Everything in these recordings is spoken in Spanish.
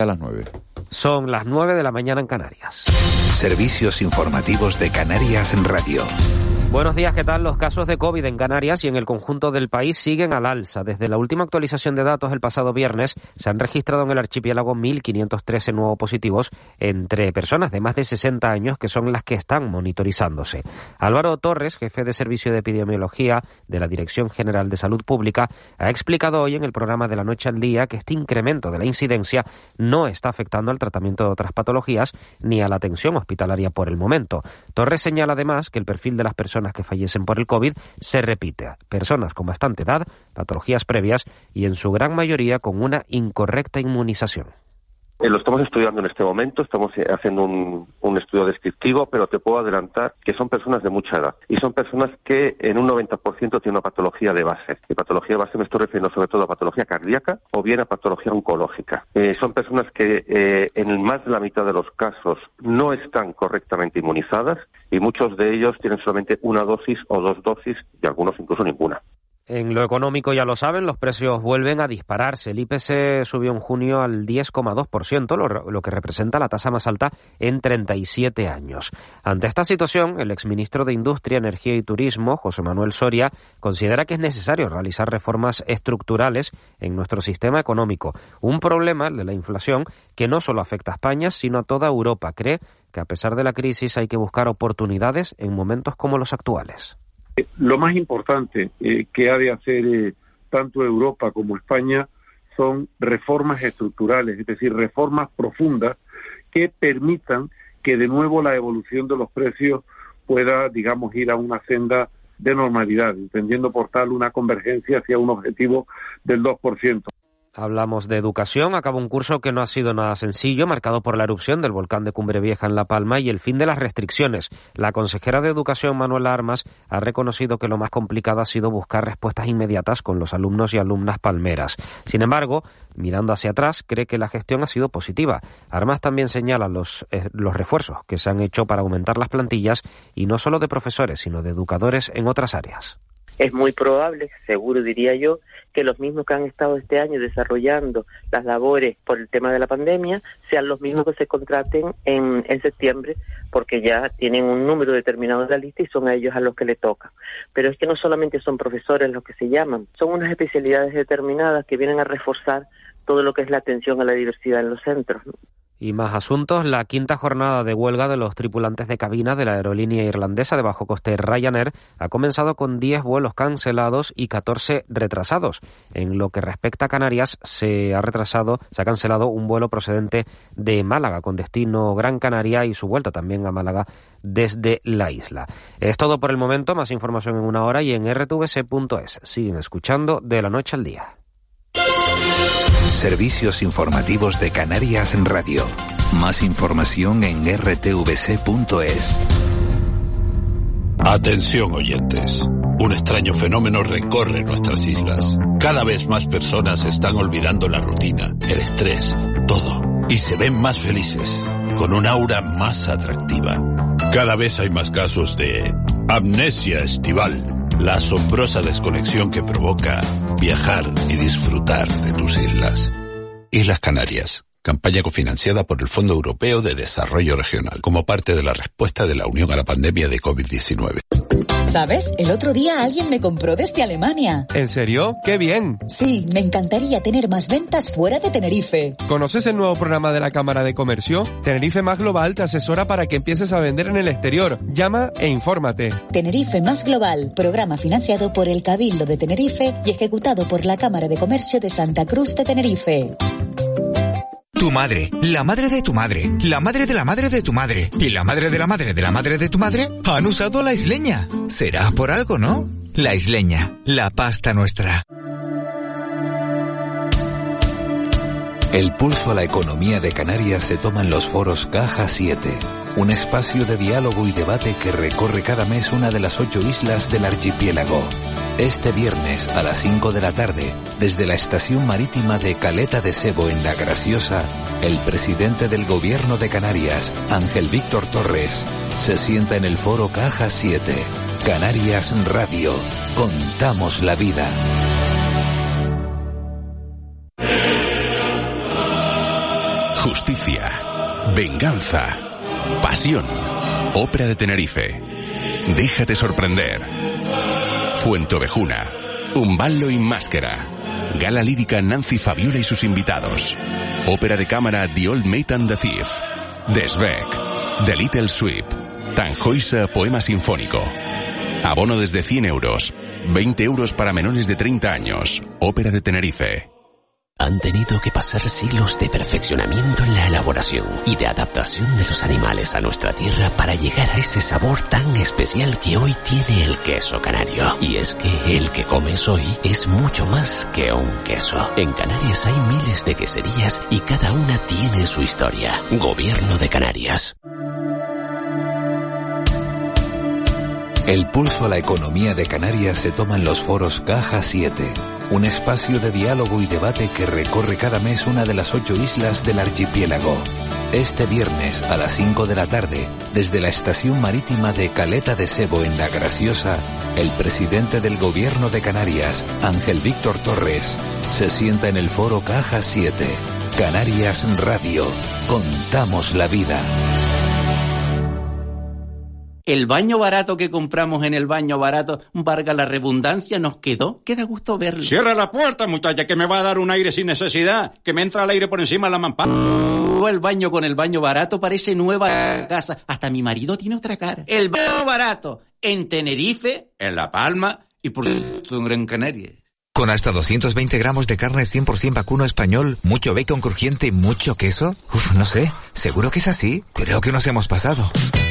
A las nueve. Son las nueve de la mañana en Canarias. Servicios informativos de Canarias en Radio. Buenos días, ¿qué tal? Los casos de COVID en Canarias y en el conjunto del país siguen al alza. Desde la última actualización de datos el pasado viernes se han registrado en el archipiélago 1.513 nuevos positivos entre personas de más de 60 años que son las que están monitorizándose. Álvaro Torres, jefe de Servicio de Epidemiología de la Dirección General de Salud Pública, ha explicado hoy en el programa de la noche al día que este incremento de la incidencia no está afectando al tratamiento de otras patologías ni a la atención hospitalaria por el momento. Torres señala además que el perfil de las personas que fallecen por el COVID se repite. Personas con bastante edad, patologías previas y en su gran mayoría con una incorrecta inmunización. Eh, lo estamos estudiando en este momento, estamos eh, haciendo un, un, estudio descriptivo, pero te puedo adelantar que son personas de mucha edad y son personas que en un 90% tienen una patología de base. Y patología de base me estoy refiriendo sobre todo a patología cardíaca o bien a patología oncológica. Eh, son personas que en más de la mitad de los casos no están correctamente inmunizadas y muchos de ellos tienen solamente una dosis o dos dosis y algunos incluso ninguna. En lo económico, ya lo saben, los precios vuelven a dispararse. El IPC subió en junio al 10,2%, lo, lo, que representa la tasa más alta en 37 años. Ante esta situación, el exministro de Industria, Energía y Turismo, José Manuel Soria, considera que es necesario realizar reformas estructurales en nuestro sistema económico. Un problema, el de la inflación, que no solo afecta a España, sino a toda Europa. Cree que a pesar de la crisis hay que buscar oportunidades en momentos como los actuales. Lo más importante eh, que ha de hacer eh, tanto Europa como España son reformas estructurales, es decir, reformas profundas que permitan que de nuevo la evolución de los precios pueda, digamos, ir a una senda de normalidad, entendiendo por tal una convergencia hacia un objetivo del 2%. Hablamos de educación. Acaba un curso que no ha sido nada sencillo, marcado por la erupción del volcán de Cumbre Vieja en La Palma y el fin de las restricciones. La consejera de Educación, Manuela Armas, ha reconocido que lo más complicado ha sido buscar respuestas inmediatas con los alumnos y alumnas palmeras. Sin embargo, mirando hacia atrás, cree que la gestión ha sido positiva. Armas también señala los, eh, los refuerzos que se han hecho para aumentar las plantillas y no solo de profesores, sino de educadores en otras áreas es muy probable, seguro diría yo, que los mismos que han estado este año desarrollando las labores por el tema de la pandemia sean los mismos que se contraten en, en septiembre, porque ya tienen un número determinado de la lista y son a ellos a los que le toca. Pero es que no solamente son profesores los que se llaman, son unas especialidades determinadas que vienen a reforzar todo lo que es la atención a la diversidad en los centros. Y más asuntos, la quinta jornada de huelga de los tripulantes de cabina de la aerolínea irlandesa de bajo coste Ryanair ha comenzado con 10 vuelos cancelados y 14 retrasados. En lo que respecta a Canarias, se ha retrasado, se ha cancelado un vuelo procedente de Málaga con destino Gran Canaria y su vuelta también a Málaga desde la isla. Es todo por el momento, más información en una hora y en rtvc.es. Siguen escuchando de la noche al día. Servicios informativos de Canarias en Radio. Más información en rtvc.es. Atención oyentes. Un extraño fenómeno recorre nuestras islas. Cada vez más personas están olvidando la rutina, el estrés, todo. Y se ven más felices, con un aura más atractiva. Cada vez hay más casos de amnesia estival la asombrosa desconexión que provoca viajar y disfrutar de tus islas. Islas Canarias, campaña cofinanciada por el Fondo Europeo de Desarrollo Regional, como parte de la respuesta de la Unión a la pandemia de COVID-19. ¿Sabes? El otro día alguien me compró desde Alemania. ¿En serio? ¡Qué bien! Sí, me encantaría tener más ventas fuera de Tenerife. ¿Conoces el nuevo programa de la Cámara de Comercio? Tenerife Más Global te asesora para que empieces a vender en el exterior. Llama e infórmate. Tenerife Más Global, programa financiado por el Cabildo de Tenerife y ejecutado por la Cámara de Comercio de Santa Cruz de Tenerife. Tu madre, la madre de tu madre, la madre de la madre de tu madre y la madre de la madre de la madre de tu madre han usado la isleña. Será por algo, ¿no? La isleña, la pasta nuestra. El pulso a la economía de Canarias se toma en los foros Caja 7, un espacio de diálogo y debate que recorre cada mes una de las ocho islas del archipiélago. Este viernes a las 5 de la tarde, desde la estación marítima de Caleta de Sebo en La Graciosa, el presidente del gobierno de Canarias, Ángel Víctor Torres, se sienta en el foro Caja 7. Canarias Radio. Contamos la vida. justicia, venganza, pasión. Ópera de Tenerife. Déjate sorprender. Fuente Ovejuna. Un ballo y máscara. Gala lírica Nancy Fabiola y sus invitados. Ópera de cámara The Old Mate and the Thief. Desbeck. The Little Sweep. Tanjoisa Poema Sinfónico. Abono desde 100 euros. 20 euros para menores de 30 años. Ópera de Tenerife. Han tenido que pasar siglos de perfeccionamiento en la elaboración y de adaptación de los animales a nuestra tierra para llegar a ese sabor tan especial que hoy tiene el queso canario. Y es que el que comes hoy es mucho más que un queso. En Canarias hay miles de queserías y cada una tiene su historia. Gobierno de Canarias. El pulso a la economía de Canarias se toma en los foros Caja 7, un espacio de diálogo y debate que recorre cada mes una de las ocho islas del archipiélago. Este viernes a las 5 de la tarde, desde la estación marítima de Caleta de Sebo en La Graciosa, el presidente del gobierno de Canarias, Ángel Víctor Torres, se sienta en el foro Caja 7. Canarias Radio. Contamos la vida. El baño barato que compramos en el baño barato, varga la redundancia, nos quedó. Queda gusto verlo. Cierra la puerta, muchacha, que me va a dar un aire sin necesidad, que me entra el aire por encima de la mampara. El baño con el baño barato parece nueva casa. Hasta mi marido tiene otra cara. El baño barato en Tenerife, en La Palma y por supuesto en Gran Canaria. Con hasta 220 gramos de carne 100% vacuno español, mucho bacon crujiente y mucho queso. Uf, no sé, seguro que es así. Creo que nos hemos pasado.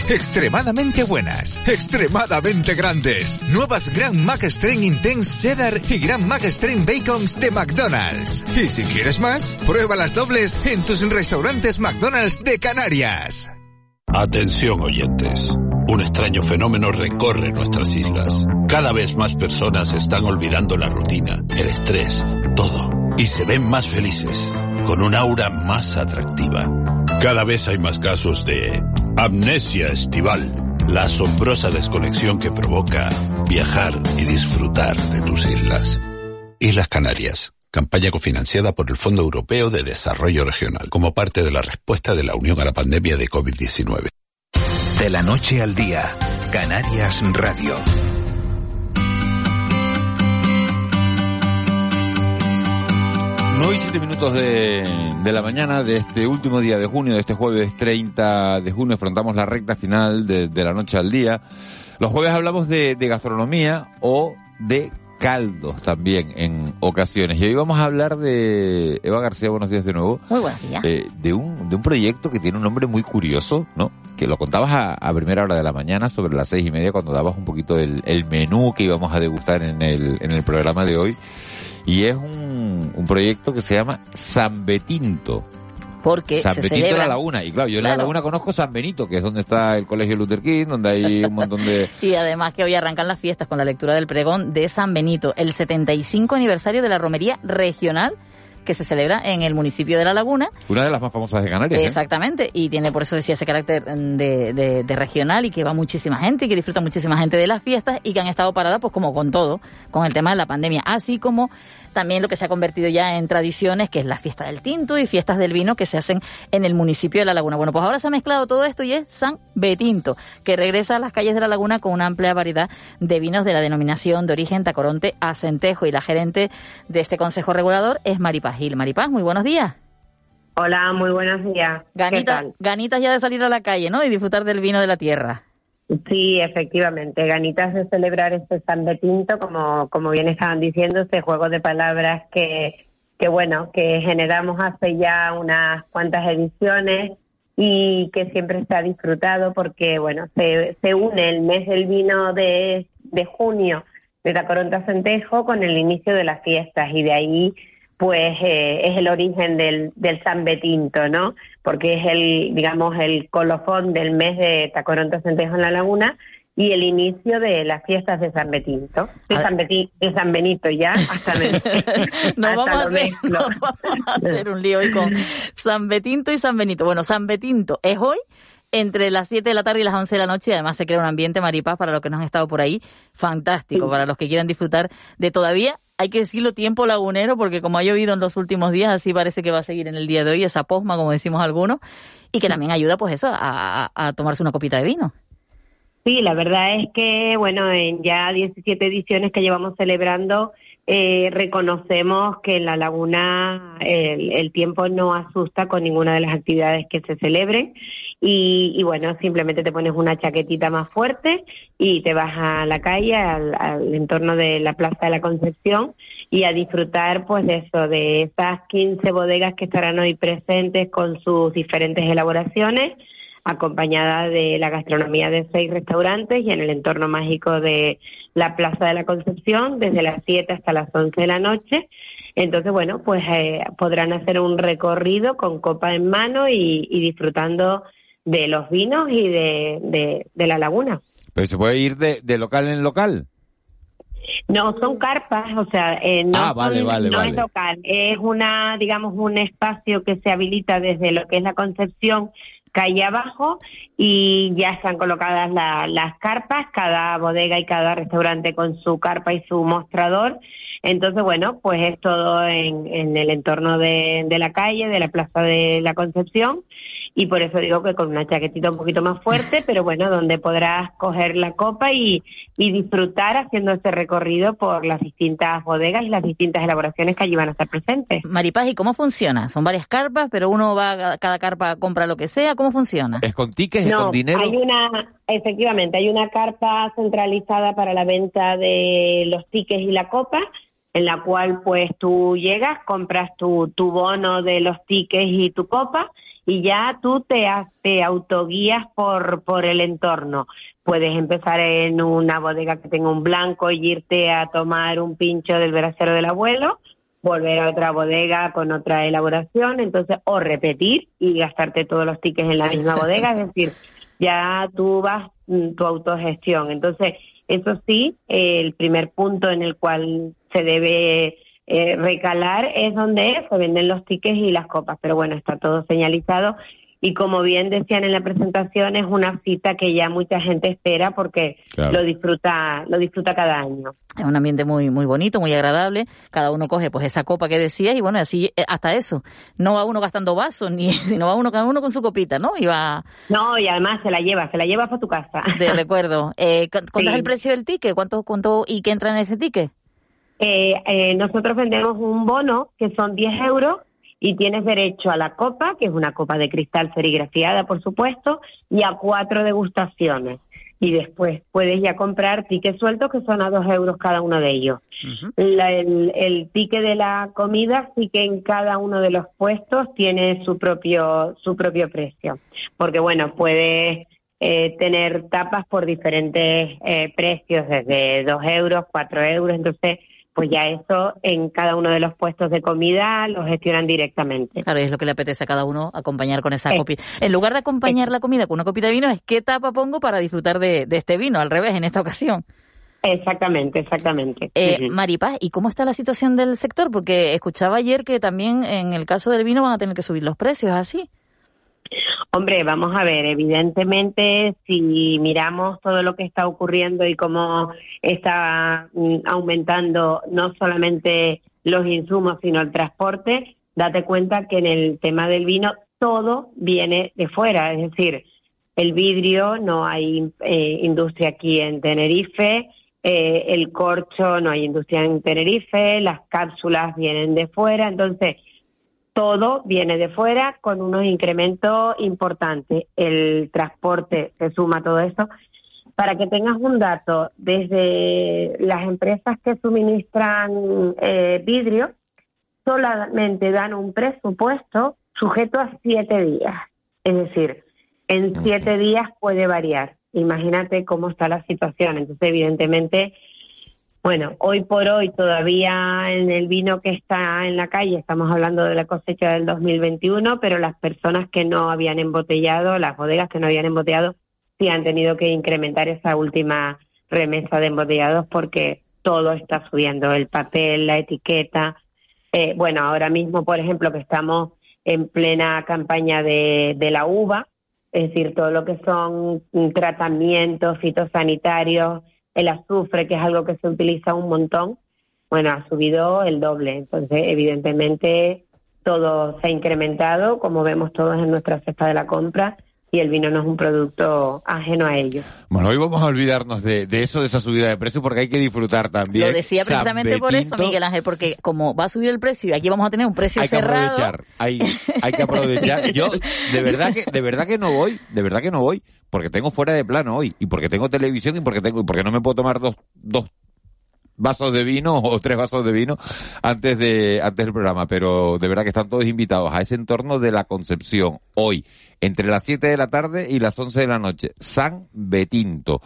Extremadamente buenas, extremadamente grandes. Nuevas Grand Mac Strain Intense Cheddar y Grand Mac Strain Bacons de McDonald's. Y si quieres más, prueba las dobles en tus restaurantes McDonald's de Canarias. Atención oyentes. Un extraño fenómeno recorre nuestras islas. Cada vez más personas están olvidando la rutina, el estrés, todo. Y se ven más felices, con un aura más atractiva. Cada vez hay más casos de amnesia estival, la asombrosa desconexión que provoca viajar y disfrutar de tus islas. Islas Canarias, campaña cofinanciada por el Fondo Europeo de Desarrollo Regional, como parte de la respuesta de la Unión a la pandemia de COVID-19. De la noche al día, Canarias Radio. 9 y 7 minutos de, de, la mañana de este último día de junio, de este jueves 30 de junio, afrontamos la recta final de, de la noche al día. Los jueves hablamos de, de, gastronomía o de caldos también en ocasiones. Y hoy vamos a hablar de Eva García, buenos días de nuevo. Muy buenos días. Eh, de, un, de un proyecto que tiene un nombre muy curioso, ¿no? Que lo contabas a, a, primera hora de la mañana, sobre las seis y media, cuando dabas un poquito el, el menú que íbamos a degustar en el, en el programa de hoy. Y es un, un proyecto que se llama San Betinto. Porque San se Benito celebra... la Laguna. Y claro, yo en Claro. la Laguna conozco San Benito, que es donde está el Colegio Luther King, donde hay un montón de... Y además que hoy arrancan las fiestas con la lectura del pregón de San Benito, el 75 aniversario de la romería regional que se celebra en el municipio de La Laguna. Una de las más famosas de Canarias. ¿eh? Exactamente, y tiene por eso decía ese carácter de, de- de regional y que va muchísima gente y que disfruta muchísima gente de las fiestas y que han estado paradas pues como con todo, con el tema de la pandemia, así como también lo que se ha convertido ya en tradiciones, que es la fiesta del tinto y fiestas del vino que se hacen en el municipio de La Laguna. Bueno, pues ahora se ha mezclado todo esto y es San Betinto, que regresa a las calles de La Laguna con una amplia variedad de vinos de la denominación de origen Tacoronte a Centejo y la gerente de este consejo regulador es Maripaz Gil. Maripaz, muy buenos días. Hola, muy buenos días. ¿Qué Ganitas, ya de salir a la calle, ¿no? Y disfrutar del vino de la tierra. Sí, efectivamente, ganitas de celebrar este San Betinto, como, como bien estaban diciendo, este juego de palabras que, que, bueno, que generamos hace ya unas cuantas ediciones y que siempre se ha disfrutado porque, bueno, se, se une el mes del vino de, de junio de Tacoronte a Centejo con el inicio de las fiestas y de ahí pues eh, es el origen del, del San Betinto, ¿no? Porque es el, digamos, el colofón del mes de Tacoronte Centejo en la Laguna y el inicio de las fiestas de San Betinto, de San, Beti- de San Benito ya, hasta, me- Nos hasta vamos, a hacer, mezclo. nos vamos a hacer un lío hoy con San Betinto y San Benito. Bueno, San Betinto es hoy entre las 7 de la tarde y las 11 de la noche y además se crea un ambiente maripaz para los que no han estado por ahí, fantástico, para los que quieran disfrutar de todavía hay que decirlo, tiempo lagunero, porque como ha llovido en los últimos días, así parece que va a seguir en el día de hoy esa posma, como decimos algunos, y que también ayuda, pues eso, a, a tomarse una copita de vino. Sí, la verdad es que, bueno, en ya 17 ediciones que llevamos celebrando, eh, reconocemos que en la laguna el, el, tiempo no asusta con ninguna de las actividades que se celebren y, y, bueno, simplemente te pones una chaquetita más fuerte y te vas a la calle, al, al, entorno de la Plaza de la Concepción y a disfrutar pues de eso, de esas 15 bodegas que estarán hoy presentes con sus diferentes elaboraciones acompañada de la gastronomía de seis restaurantes y en el entorno mágico de la Plaza de la Concepción desde las 7 hasta las 11 de la noche. Entonces, bueno, pues eh, podrán hacer un recorrido con copa en mano y, y disfrutando de los vinos y de, de, de, la laguna. ¿Pero se puede ir de, de local en local? No, son carpas, o sea, eh, no, ah, vale, son, vale, no vale. es local, es una, digamos, un espacio que se habilita desde lo que es la Concepción calle abajo y ya están colocadas la, las carpas, cada bodega y cada restaurante con su carpa y su mostrador. Entonces, bueno, pues es todo en, en el entorno de, de la calle, de la Plaza de la Concepción y por eso digo que con una chaquetita un poquito más fuerte, pero bueno, donde podrás coger la copa y, y disfrutar haciendo este recorrido por las distintas bodegas y las distintas elaboraciones que allí van a estar presentes. Maripaz, ¿y cómo funciona? Son varias carpas, pero uno va, a cada carpa compra lo que sea, ¿cómo funciona? ¿Es con tickets, es no, con dinero? Hay una, efectivamente, hay una carpa centralizada para la venta de los tickets y la copa, en la cual pues tú llegas, compras tu, tu bono de los tickets y tu copa, y ya tú te, te autoguías por, por el entorno. Puedes empezar en una bodega que tenga un blanco y irte a tomar un pincho del veracero del abuelo, volver a otra bodega con otra elaboración, entonces, o repetir y gastarte todos los tickets en la misma bodega, es decir, ya tú vas mm, tu autogestión. Entonces, eso sí, el primer punto en el cual se debe eh, recalar es donde se venden los tickets y las copas, pero bueno, está todo señalizado y como bien decían en la presentación es una cita que ya mucha gente espera porque Claro. lo disfruta lo disfruta cada año. Es un ambiente muy muy bonito, muy agradable. Cada uno coge pues esa copa que decías y bueno, así eh, hasta eso. No va uno gastando vasos ni sino va uno cada uno con su copita, ¿no? Y va No, y además se la lleva, se la lleva para tu casa. de recuerdo. Eh, ¿cu- ¿Cuánto Sí. es el precio del ticket? ¿Cuánto cuánto y qué entra en ese ticket? Eh, eh, nosotros vendemos un bono que son 10 euros y tienes derecho a la copa, que es una copa de cristal serigrafiada, por supuesto, y a cuatro degustaciones. Y después puedes ya comprar tickets sueltos que son a dos euros cada uno de ellos. La- el, el ticket de la comida sí que en cada uno de los puestos tiene su propio su propio precio, porque bueno puedes eh, tener tapas por diferentes eh, precios, desde dos euros, cuatro euros, entonces pues ya eso en cada uno de los puestos de comida lo gestionan directamente. Claro, es lo que le apetece a cada uno acompañar con esa copita. En lugar de acompañar la comida con una copita de vino, es qué tapa pongo para disfrutar de, de este vino, al revés, en esta ocasión. Exactamente, exactamente. Eh, Ujú. Maripaz, ¿y cómo está la situación del sector? Porque escuchaba ayer que también en el caso del vino van a tener que subir los precios, ¿así? Hombre, vamos a ver, evidentemente, si miramos todo lo que está ocurriendo y cómo está mm, aumentando no solamente los insumos, sino el transporte, date cuenta que en el tema del vino todo viene de fuera, es decir, el vidrio, no hay eh, industria aquí en Tenerife, eh, el corcho, no hay industria en Tenerife, las cápsulas vienen de fuera, entonces todo viene de fuera con unos incrementos importantes. El transporte se suma a todo eso. Para que tengas un dato, desde las empresas que suministran eh, vidrio, solamente dan un presupuesto sujeto a siete días. Es decir, en siete días puede variar. Imagínate cómo está la situación. Entonces, evidentemente, bueno, hoy por hoy todavía en el vino que está en la calle, estamos hablando de la cosecha del 2021, pero las personas que no habían embotellado, las bodegas que no habían embotellado, sí han tenido que incrementar esa última remesa de embotellados porque todo está subiendo, el papel, la etiqueta. Eh, bueno, ahora mismo, por ejemplo, que estamos en plena campaña de, de la uva, es decir, todo lo que son tratamientos fitosanitarios, el azufre, que es algo que se utiliza un montón, bueno, ha subido el doble. Entonces, evidentemente, todo se ha incrementado, como vemos todos en nuestra cesta de la compra, y el vino no es un producto ajeno a ello. Bueno, hoy vamos a olvidarnos de, de eso, de esa subida de precio, porque hay que disfrutar también. Lo decía San precisamente por eso. Miguel Ángel, porque como va a subir el precio y aquí vamos a tener un precio hay que cerrado. aprovechar, hay, hay que aprovechar. Yo, de verdad que, de verdad que no voy, de verdad que no voy, porque tengo fuera de plano hoy, y porque tengo televisión y porque tengo, y porque no me puedo tomar dos, dos vasos de vino o tres vasos de vino antes de, antes del programa, pero de verdad que están todos invitados a ese entorno de la Concepción, hoy, entre las 7 de la tarde y las 11 de la noche, San Betinto.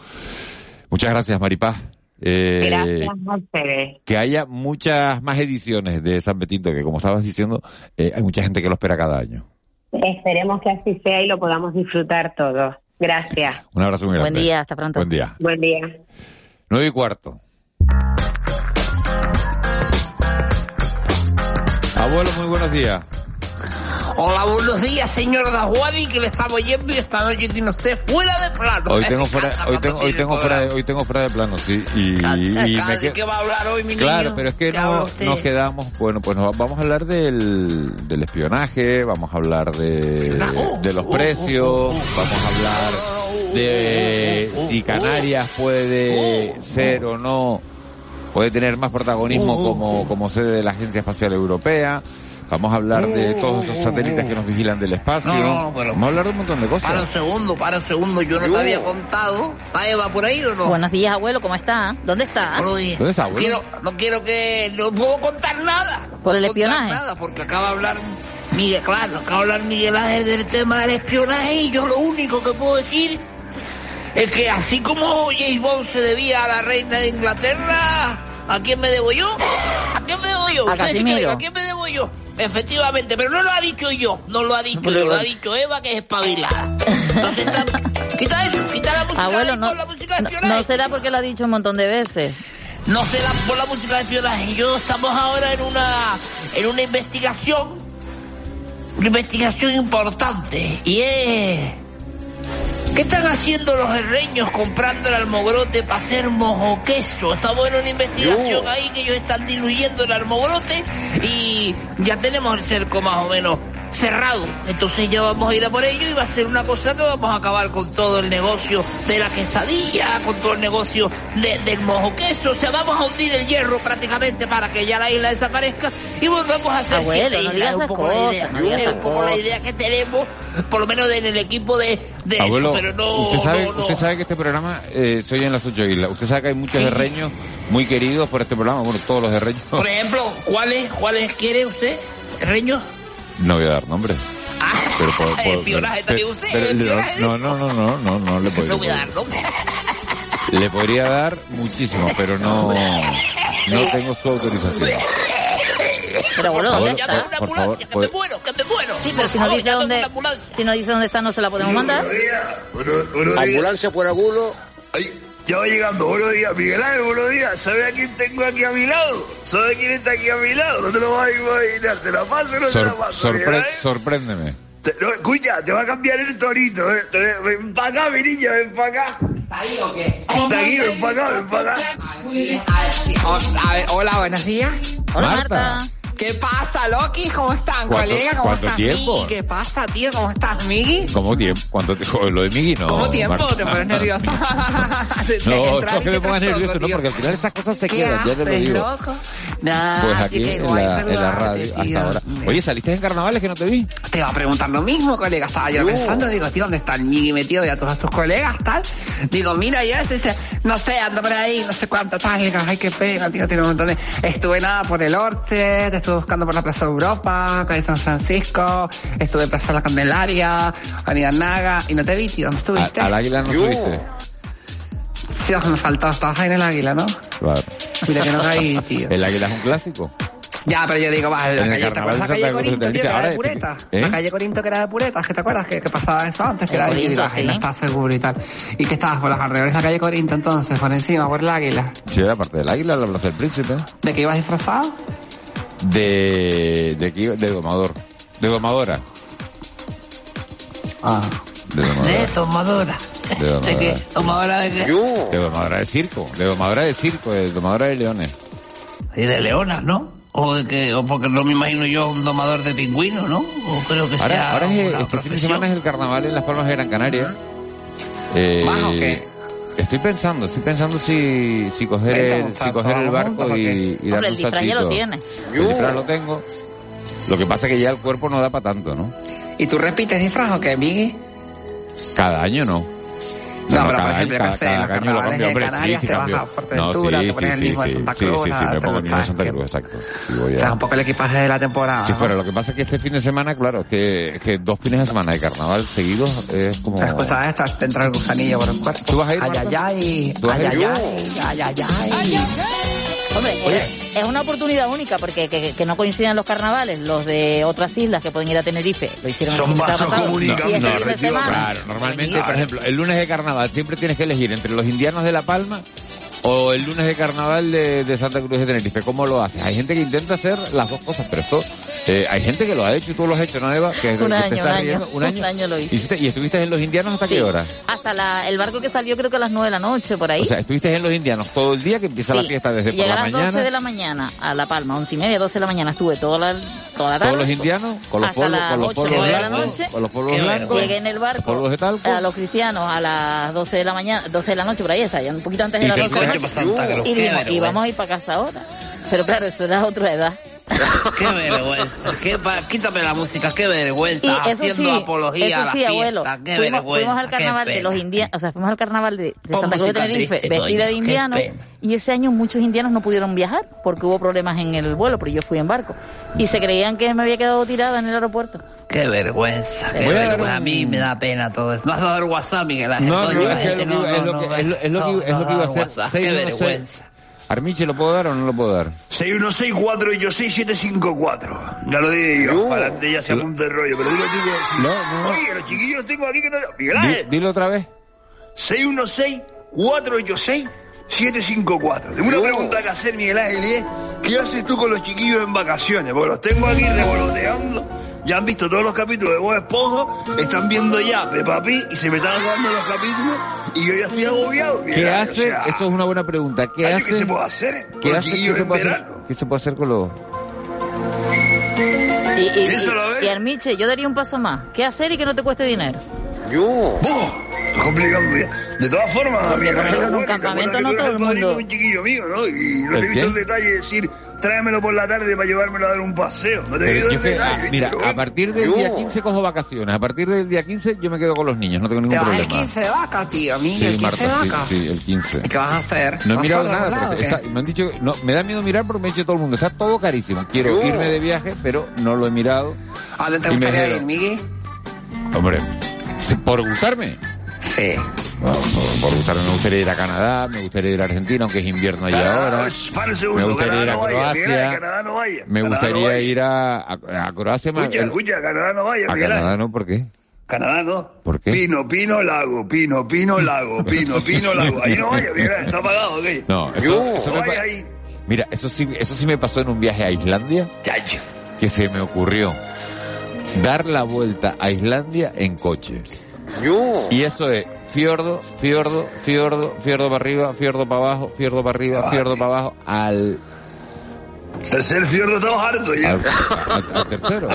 Muchas gracias, Maripaz. Eh, Gracias a ustedes. que haya muchas más ediciones de San Betinto, que como estabas diciendo, eh, hay mucha gente que lo espera cada año. Esperemos que así sea y lo podamos disfrutar todos. Gracias. Un abrazo muy grande. Buen día, hasta pronto. Buen día. Buen día. Nueve y cuarto. Abuelo, muy buenos días. Hola, buenos días, señor Dajuani, que le estamos oyendo y esta noche tiene usted fuera de plano. Hoy tengo fuera, hoy tengo, hoy tengo fuera, de- hoy tengo fuera de plano, sí. Y, y me ¿De que- qué va a hablar hoy, mi Claro, niño? pero es que ¿Qué habla no, nos quedamos, bueno, pues nos- vamos a hablar del, del espionaje, vamos a hablar de, de los precios, vamos a hablar de si Canarias puede ser o no, puede tener más protagonismo como, como sede de la Agencia Espacial Europea. Vamos a hablar de todos esos satélites que nos vigilan del espacio. No, no, pero- Vamos a hablar de un montón de Para un cosas. segundo, para un segundo, yo no te había contado. ¿Está Eva por ahí o no? Buenos días, abuelo, ¿cómo está? ¿Dónde está? Buenos días. ¿Dónde está, No quiero, no quiero que... No puedo contar nada. No ¿Por el espionaje? nada, porque acaba de hablar... Miguel, claro, acaba de hablar Miguel Ángel del tema del espionaje y yo lo único que puedo decir es que así como James Bond se debía a la reina de Inglaterra, ¿a quién me debo yo? ¿A quién me debo yo? A creen, ¿A quién me debo yo? Efectivamente, pero no lo ha dicho yo, no lo ha dicho yo, lo ha dicho Eva que es espabilada. Entonces, está- quita eso, quita la música Abuelo, de- no, la música de no, no será porque lo ha dicho un montón de veces. No sé la, por la música de espionaje. Yo estamos ahora en una en una investigación, una investigación importante y es ¿Qué están haciendo los herreños comprando el almogrote para hacer mojo queso? Estamos en una investigación ahí que ellos están diluyendo el almogrote y ya tenemos el cerco más o menos cerrado. Entonces ya vamos a ir a por ello y va a ser una cosa que vamos a acabar con todo el negocio de la quesadilla, con todo el negocio de- del mojo queso. O sea, vamos a hundir el hierro prácticamente para que ya la isla desaparezca y volvamos a hacer Abuelo, siete no islas. Es un poco la cosas, idea. no Es un poco la idea que tenemos, por lo menos en el equipo de, de eso, Abuelo, pero no, usted, sabe, no, no. usted sabe que este programa eh, se oye en las ocho islas. Usted sabe que hay muchos Sí. herreños muy queridos por este programa. Bueno, todos los herreños. Por ejemplo, ¿cuáles, cuáles quiere usted? ¿Reño? No voy a dar. Pero por- por- espionaje también usted, pero- no, no, no, no, no, no le No podría. voy a dar nombre. Le podría dar muchísimo, pero no, no tengo su autorización. Pero ¿dónde Abuelo, está? por, por favor, pues- Sí, pero si no dice dónde, si no dice dónde está, no se la podemos mandar. Ambulancia por agulo. Ay, ya va llegando. Buenos días, Miguel Ángel. Buenos días. ¿Sabe a quién tengo aquí a mi lado? ¿Sabe quién está aquí a mi lado? No te lo vas a imaginar. ¿Te la paso o no te Sor- la paso? Sorpre- sorpréndeme. Te- no, escucha, te va a cambiar el torito. ¿eh? Te- Ven para acá, mi niña, ven para acá. ¿Está ahí o qué? Está aquí, ven para acá, ven para acá. A ver, hola, buenos días. Hola, Marta. Marta. ¿Qué pasa, Loki? ¿Cómo están, ¿Cuánto- colega? ¿Cómo cuánto estás, tiempo? ¿Qué pasa, tío? ¿Cómo estás, Migi? ¿Cómo tiempo? ¿Cuánto joder, Lo de Migui no. ¿Cómo tiempo? Marta. Te pones nerviosa. No, no que me pongas nervioso, no, porque al final esas cosas se ¿Qué quedan, ya te lo haces, digo. loco? Nah, Pues aquí qué en la, en la radio, tío. hasta ahora. Oye, ¿saliste en carnavales que no te vi? Te iba a preguntar lo mismo, colega. Estaba yo pensando, digo, tío, ¿dónde está el Migi metido ya todos tus colegas, tal? Digo, mira, ya ese, ese, no sé, ando por ahí, no sé cuánto, tal. Digo, ay, qué pena, tío, tiene un montón de... Estuve nada por el Orte, te estuve buscando por la Plaza de Europa, calle San Francisco, estuve en Plaza La Candelaria, Avenida Naga, y no te vi, tío, ¿dónde estuviste? A- al águila no subiste. Sí, me faltó, estabas ahí en el águila, ¿no? Claro. Mira que no caí, tío. El águila es un clásico. Ya, pero yo digo, va, la calle, ¿te acuerdas la de calle de Corinto, tío, que era de Ahora, pureta? ¿eh? La calle Corinto que era de puretas, ¿que te acuerdas? Que, que pasaba eso antes, que El era Corinto, digo, sí. no estás seguro y tal. ¿Y que estabas por las alrededores de la calle Corinto entonces, por encima, por el águila? Sí, aparte del águila, la plaza del príncipe. ¿De qué ibas disfrazado? De, de, aquí- de domador. De domadora. Ah. De domadora. De tomadora. De ¿De domadora. qué? ¿Tomadora de qué? De domadora de circo. De domadora de circo, de domadora de leones. Y de leonas, ¿no? O, de que, o porque no me imagino yo un domador de pingüinos, ¿no? O creo que sea Ahora, ahora es, una este fin de semana es el carnaval en Las Palmas de Gran Canaria. Eh, ¿Vas o qué? Estoy pensando, estoy pensando si, si coger el, si coger el ¿vamos barco y, y Hombre, darle el un disfraz ya lo saltito. tienes. El disfraz lo tengo. Lo que pasa es que ya el cuerpo no da para tanto, ¿no? ¿Y tú repites disfraz o qué, Migui? Cada año no. No, pero por cada ejemplo, qué sé, cada los año lo cambio, Canarias sí, sí, te vas cambio. a Fuerteventura, No, sí, te pones sí, el mismo de sí, Santa sí, Cruz, Sí, sí, me pongo el mismo de Santa que- Cruz, exacto. Sí, voy O sea, un poco el equipaje de la temporada. Si ¿no? fuera, lo que pasa es que este fin de semana, claro, que, que dos fines de semana de carnaval seguidos es como... Las cosas estas, te entra el gusanillo por el cuerpo. ¿Tú vas a ir, Ay, ay, ay, ¿Tú vas a ay, ay, ay, ay, ay. Hombre, es, es una oportunidad única porque que, que no coincidan los carnavales, los de otras islas que pueden ir a Tenerife, lo hicieron Son vasos comunicantes. No, retiro, semana. claro, normalmente, por ejemplo, el lunes de carnaval siempre tienes que elegir entre los indianos de La Palma o el lunes de carnaval de, de Santa Cruz de Tenerife. ¿Cómo lo haces? Hay gente que intenta hacer las dos cosas, pero esto, eh, hay gente que lo ha hecho y tú lo has hecho, ¿no, Eva? Que, Un que te año, estás un año, un año. un año lo hice. ¿Hiciste- ¿Y estuviste en los indianos hasta Sí. qué hora? Hasta la, el barco que salió creo que a las 9 de la noche, por ahí. O sea, estuviste en los indianos todo el día que empieza la Sí. fiesta desde por la a las 12 mañana. de la mañana a La Palma, 11 y media, 12 de la mañana estuve toda la, toda la tarde. Todos los indianos, con los hasta polvos, con los 8 polvos de la blancos, noche. con los polvos Qué blancos, Llegué en el barco polvos de talco. a los cristianos a las 12 de la mañana, 12 de la noche por ahí, o sea, ya un poquito antes de ¿Y las qué 12 de la coño noche. para Santa Cruz? Y, dijimos, y vamos a ir para casa ahora. Pero claro, eso era otra edad. Qué vergüenza. Qué Quítame la música, qué vergüenza. Y eso haciendo sí, apología eso a la sí, fiesta. abuelo. Qué Fuimos, vergüenza. fuimos al carnaval de los indianos, o sea, fuimos al carnaval de, de Santa Cruz de Tenerife, vestida de indiano. Y ese año muchos indianos no pudieron viajar porque hubo problemas en el vuelo, pero yo fui en barco. Y se creían que me había quedado tirada en el aeropuerto. Qué vergüenza, qué Voy a dar vergüenza. un- A mí me da pena todo eso. No has dado el WhatsApp, Miguel Ángel. No, no, es que este es lo que- es lo que- es lo- es lo que- es lo que iba a hacer. WhatsApp, Qué no vergüenza. Armiche, ¿lo puedo dar o no lo puedo dar? 6164 y yo 6754. Ya lo dije yo. Para adelante ya se apunta el rollo. Pero dilo tú que- No, no. Oye, los chiquillos tengo aquí que no. Miguel Ángel. dilo otra vez. 616-486-754. Tengo una pregunta que hacer, Miguel Ángel, y es, ¿qué haces tú con los chiquillos en vacaciones? Porque los tengo aquí revoloteando. Ya han visto todos los capítulos de Bob Esponja, están viendo ya Peppa Pig y se me están acabando los capítulos y yo ya estoy agobiado. ¿Qué o hace? sea, Eso es una buena pregunta. ¿Qué ¿hay hace? ¿Qué se puede hacer ¿Qué hace? ¿Qué chiquillos se puede hacer? ¿Qué se puede hacer con los...? Y, y, Eso y- y Armiche, yo daría un paso más. ¿Qué hacer y que no te cueste dinero? Yo. Estoy complicando ya. De todas formas, Porque en un bueno, ¿te campamento no todo el mundo- un chiquillo mío, ¿no? Y no te he ¿El visto el detalle de decir, tráemelo por la tarde para llevármelo a dar un paseo. No te yo que, ah, mira, a partir del día 15 cojo vacaciones. A partir del día 15 yo me quedo con los niños, no tengo ningún Te vas el problema. 15 de vaca, tío, Sí, Miguel, el 15 de Marta, vaca. sí, sí, el 15. ¿Y qué vas a hacer? No he ¿Vas mirado nada, doblar o porque qué? está- me han dicho que no, me da miedo mirar porque me ha dicho todo el mundo, está todo carísimo. Quiero irme de viaje, pero no lo he mirado. ¿A dónde te gustaría ir, Miguel? Hombre, por gustarme. Sí. Por, por gustarme me gustaría ir a Canadá, me gustaría ir a Argentina, aunque es invierno allá ahora. Me gustaría ir a Croacia. Me gustaría ir a, Croacia. Escucha, escucha, Canadá no vaya, a Canadá no, ¿por qué? Canadá no. ¿Por qué? Pino, pino, lago, pino, pino, lago, pino, pino, lago. Ahí no vaya, Ángel, está apagado, ¿ok? No, eso, no me vaya ahí. Mira, eso sí, eso sí me pasó en un viaje a Islandia. Chacho. Que se me ocurrió dar la vuelta a Islandia en coche. Y eso es fiordo, fiordo, fiordo, fiordo para arriba, fiordo para abajo, fiordo para arriba, fiordo para abajo, al, Tercer fiordo estamos hartos ya. al, al- al tercero.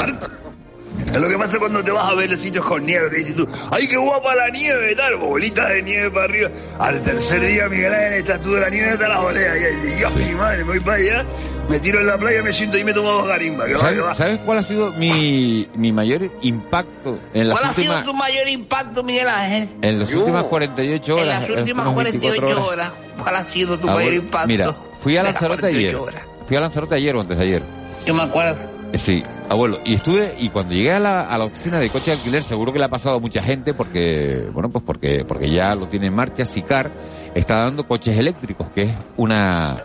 Es lo que pasa cuando te vas a ver los sitios con nieve, que dices tú, ¡ay, qué guapa la nieve! Tal, bolitas de nieve para arriba. Al tercer día, Miguel Ángel, estás tú de la nieve hasta las orejas. Y ahí dices, Dios, mi madre, me voy para allá, me tiro en la playa, me siento y me tomo dos garimbas. que va, que va. ¿Sabes, sabes cuál ha sido mi, mi mayor impacto en las ¿Cuál ha sido tu mayor impacto, Miguel Ángel? en las últimas 48 horas? En las últimas últimas 48 24 horas, ¿cuál ha sido tu Ah, mayor impacto? Mira, fui a Lanzarote 48 ayer. horas? Fui a Lanzarote ayer o antes de ayer. Yo me acuerdo. Sí, abuelo. Y estuve, y cuando llegué a la, a la oficina de coche de alquiler, seguro que le ha pasado a mucha gente porque, bueno, pues porque, porque ya lo tiene en marcha. Sicar está dando coches eléctricos, que es una,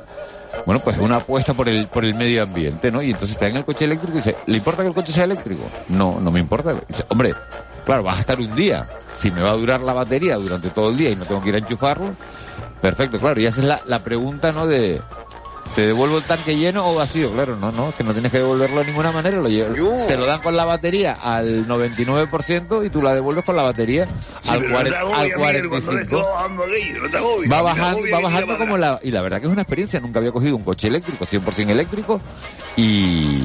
bueno, pues una apuesta por el, por el medio ambiente, ¿no? Y entonces está en el coche eléctrico y dice, ¿le importa que el coche sea eléctrico? No, no me importa. Dice, hombre, claro, vas a estar un día. Si me va a durar la batería durante todo el día y no tengo que ir a enchufarlo, perfecto, claro. Y esa es la, la pregunta, ¿no? De, te devuelvo el tanque lleno o vacío. Claro, no, no, es que no tienes que devolverlo de ninguna manera. Lo llevas- te lo dan con la batería al 99% y tú la devuelves con la batería al, no te 40 agobies, al Miguel, cuando ves que 45%. va bajando Va bajando, como la... Y la verdad que es una experiencia. Nunca había cogido un coche eléctrico, 100% eléctrico. Y...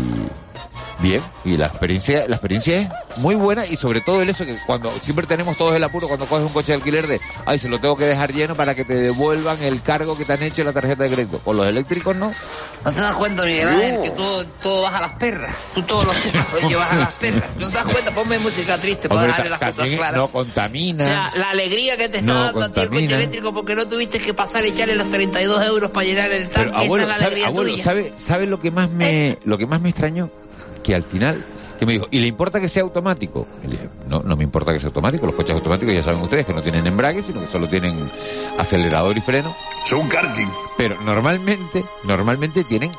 Bien, y la experiencia, la experiencia es muy buena y sobre todo el eso que cuando siempre tenemos todos el apuro cuando coges un coche de alquiler de, ay, se lo tengo que dejar lleno para que te devuelvan el cargo que te han hecho en la tarjeta de crédito. Con los eléctricos no. ¿No te das cuenta, Miguel Ángel, que todo, todo baja a las perras? Tú todos los temas lo llevas a las perras. ¿No te das cuenta? Ponme música triste para dejarle las cosas claras. no O contamina. sea, la alegría que te está No dando a ti el coche eléctrico porque no tuviste que pasar y echarle los 32 euros para llenar el tanque. Pero abuelo, Esa es la ¿sabe, alegría abuelo, tuya. ¿sabe, sabe lo que más me, lo que más me extrañó? Que al final, que me dijo, ¿y le importa que sea automático? Y le dije, no, no me importa que sea automático. Los coches automáticos ya saben ustedes que no tienen embrague, sino que solo tienen acelerador y freno. Son karting. Pero normalmente, normalmente tienen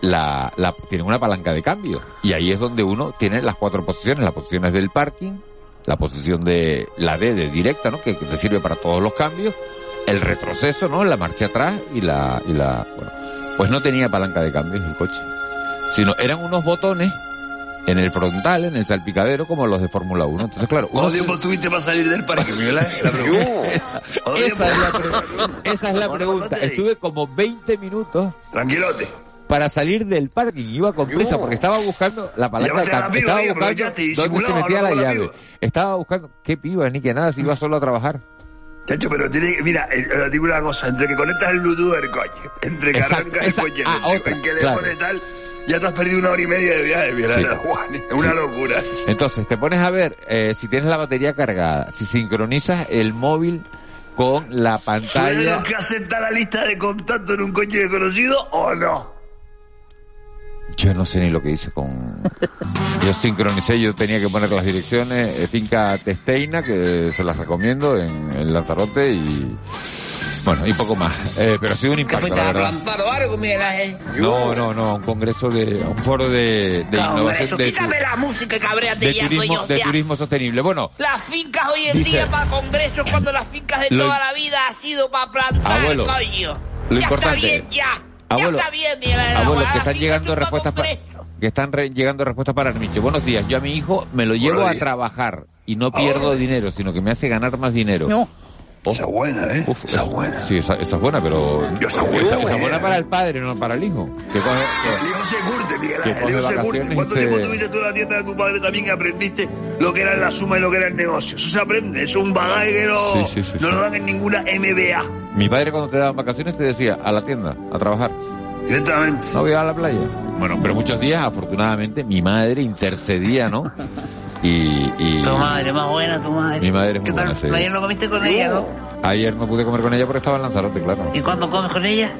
la, la, tienen una palanca de cambio. Y ahí es donde uno tiene las cuatro posiciones, las posiciones del parking, la posición de la D de directa, ¿no? Que, que te sirve para todos los cambios, el retroceso, ¿no? La marcha atrás y la, y la, bueno, pues no tenía palanca de cambios el coche, sino eran unos botones en el frontal, en el salpicadero, como los de Fórmula 1. Entonces, claro, ¿Cuánto tiempo estuviste para salir del parque, Miguel Ángel? Pregunta. ¿Cuánto esa es la, pre- esa es la pregunta. Estuve como 20 minutos Tranquilote. para salir del parking. Iba con prisa porque estaba buscando la palanca de cambio. Estaba buscando y dónde se metía la llave. Estaba buscando... ¿Qué piba? Ni que nada, si iba solo a trabajar. Chacho, pero tiene mira, eh, digo una cosa, entre que conectas el Bluetooth del coche, entre que Exacto, arrancas el coche, ah, entre que le claro. pones tal, ya te has perdido una hora y media de viaje, mira, Sí. Juan, es una locura. Entonces, te pones a ver eh, si tienes la batería cargada, si sincronizas el móvil con la ¿Tú eres de pantalla... los que acepta la lista de contacto en un coche desconocido o no? Yo no sé ni lo que hice con... Yo sincronicé, yo tenía que poner las direcciones, eh, finca Testeina, que se las recomiendo en, en Lanzarote y... Bueno, y poco más. Eh, pero ha sido un ¿Que impacto, fuiste algo, Miguel Ángel? No, no, no, un congreso de, un foro de, de Hombre, innovación eso, de, quítame tu- la música, cabréate de ya, turismo, coño, de ya. turismo sostenible. Bueno, Las fincas hoy en Dice- día para congresos cuando las fincas de Lo- toda la vida ha sido para plantar, Abuelo, coño. lo ya importante- está bien, ya. Abuelo, ya está bien, Miguel Ángel. abuelo, que están llegando respuestas para, que están re- llegando respuestas para Armicho. Buenos días, yo a mi hijo me lo llevo a trabajar y no pierdo dinero, sino que me hace ganar más dinero. No. Esa es buena, ¿eh? esa es buena. Sí, esa, esa es buena, pero... Esa es buena, esa- esa buena. es buena para el padre, no para el hijo. Que coge- El hijo se curte, Miguel Ángel, el hijo se curte. ¿Cuánto se- tiempo tuviste tú en la tienda de tu padre también que aprendiste lo que era la suma y lo que era el negocio? Eso se aprende, eso es un bagaje que no, Sí, sí, sí, no lo dan en ninguna MBA. Mi padre cuando te daban vacaciones te decía, a la tienda, a trabajar. Directamente. No voy a la playa. Bueno, pero muchos días, afortunadamente, mi madre intercedía, ¿no? Y, y Tu madre, más buena tu madre. mi madre es ¿Qué muy tal? buena, sí. Ayer no comiste con ella, ¿no? Ayer no pude comer con ella porque estaba en Lanzarote, claro. ¿Y cuándo comes con ella?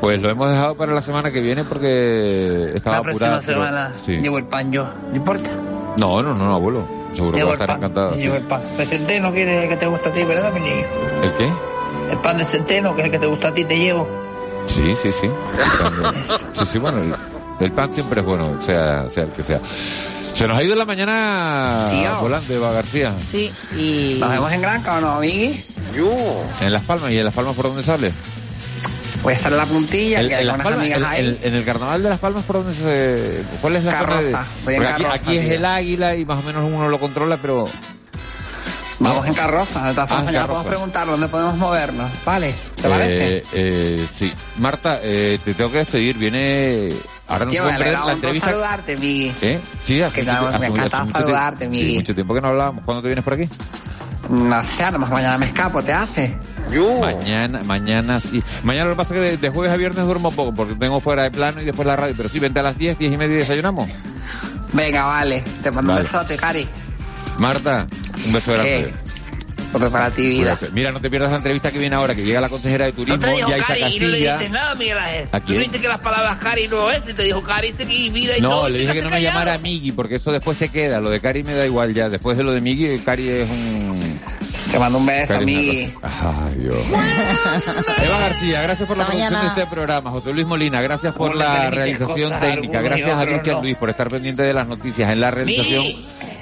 Pues lo hemos dejado para la semana que viene porque estaba la próxima apurada. pero- semana Sí. llevo el pan yo. ¿No importa? No, no, no, abuelo. Seguro que va a estar encantado. sí. Llevo el pan. El centeno quiere que te gusta a ti, ¿verdad, mi niño? ¿El qué? El pan de centeno, que es el que te gusta a ti, te llevo. Sí, sí, sí. Sí, sí, bueno, el, el pan siempre es bueno, sea, sea el que sea. Se nos ha ido la mañana Tío. volando, Eva García. Sí, y... ¿Nos vemos en Granca o no, amigui? En Las Palmas. ¿Y en Las Palmas por dónde sale? Voy a estar en la puntilla, El- que hay en, Las Palmas, amigas el- ahí. el- en el carnaval de Las Palmas, ¿por dónde se.? ¿Cuál es la zona de.? Carroza, voy en aquí, carroza, aquí es tío. el águila y más o menos uno lo controla, pero. Vamos en carroza, de todas Ah, formas carroza. podemos preguntar dónde podemos movernos. Vale, ¿te parece? Eh, eh, sí. Marta, eh, te tengo que despedir. Viene. Ahora no me perder la entrevista. saludarte, mi... ¿Eh? Sí, hace Que mucho, me- me hace- encanta hace mucho saludarte, tiempo- mi- Sí, mucho tiempo que no hablábamos. ¿Cuándo te vienes por aquí? No sé, a lo mejor mañana me escapo, ¿te hace? Mañana, mañana sí. Mañana lo que pasa es que de, de jueves a viernes duermo poco porque tengo fuera de plano y después la radio. Pero sí, vente a las 10, 10 y media y desayunamos. Venga, vale. Te mando Vale. un besote, Cari. Marta, un beso grande. ¿Qué? Porque para ti, vida. Cuídate. Mira, no te pierdas la entrevista que viene ahora, que llega la consejera de turismo, No te dijo Yaisa Cari y no le dijiste nada, Miguel Ángel. ¿A Tú quién? dijiste que las palabras Cari no es, y te dijo Cari, dice que vida y No, todo. le dije que no me llamara Migui, porque eso después se queda. Lo de Cari me da igual ya. Después de lo de Migui, Cari es un... Te mando un beso, cosa- Ay, Dios. Eva García, gracias por la Hasta producción mañana. de este programa. José Luis Molina, gracias por la realización técnica. y Gracias a Cristian no. Luis por estar pendiente de las noticias. En la realización.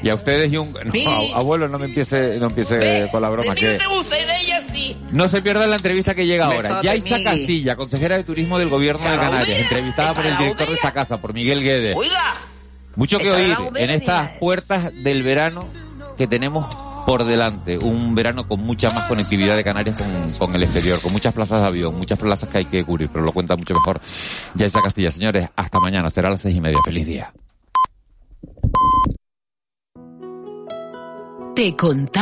Y a ustedes y un... no, Sí. abuelo, no me empiece, no empiece con la broma De que... te gusta y de ella sí. No se pierdan la entrevista que llega ahora. Yaisa. Castilla, consejera de turismo del gobierno de. Canarias, entrevistada por el director de esa casa, por Miguel Guedes. Oiga, Mucho que oír en estas puertas del verano que tenemos por delante. Un verano con mucha más conectividad de Canarias con, con el exterior, con muchas plazas de avión, muchas plazas que hay que cubrir, pero lo cuenta mucho mejor Yaisa Castilla. Señores, hasta mañana, será a las seis y media. Feliz día. Te contamos.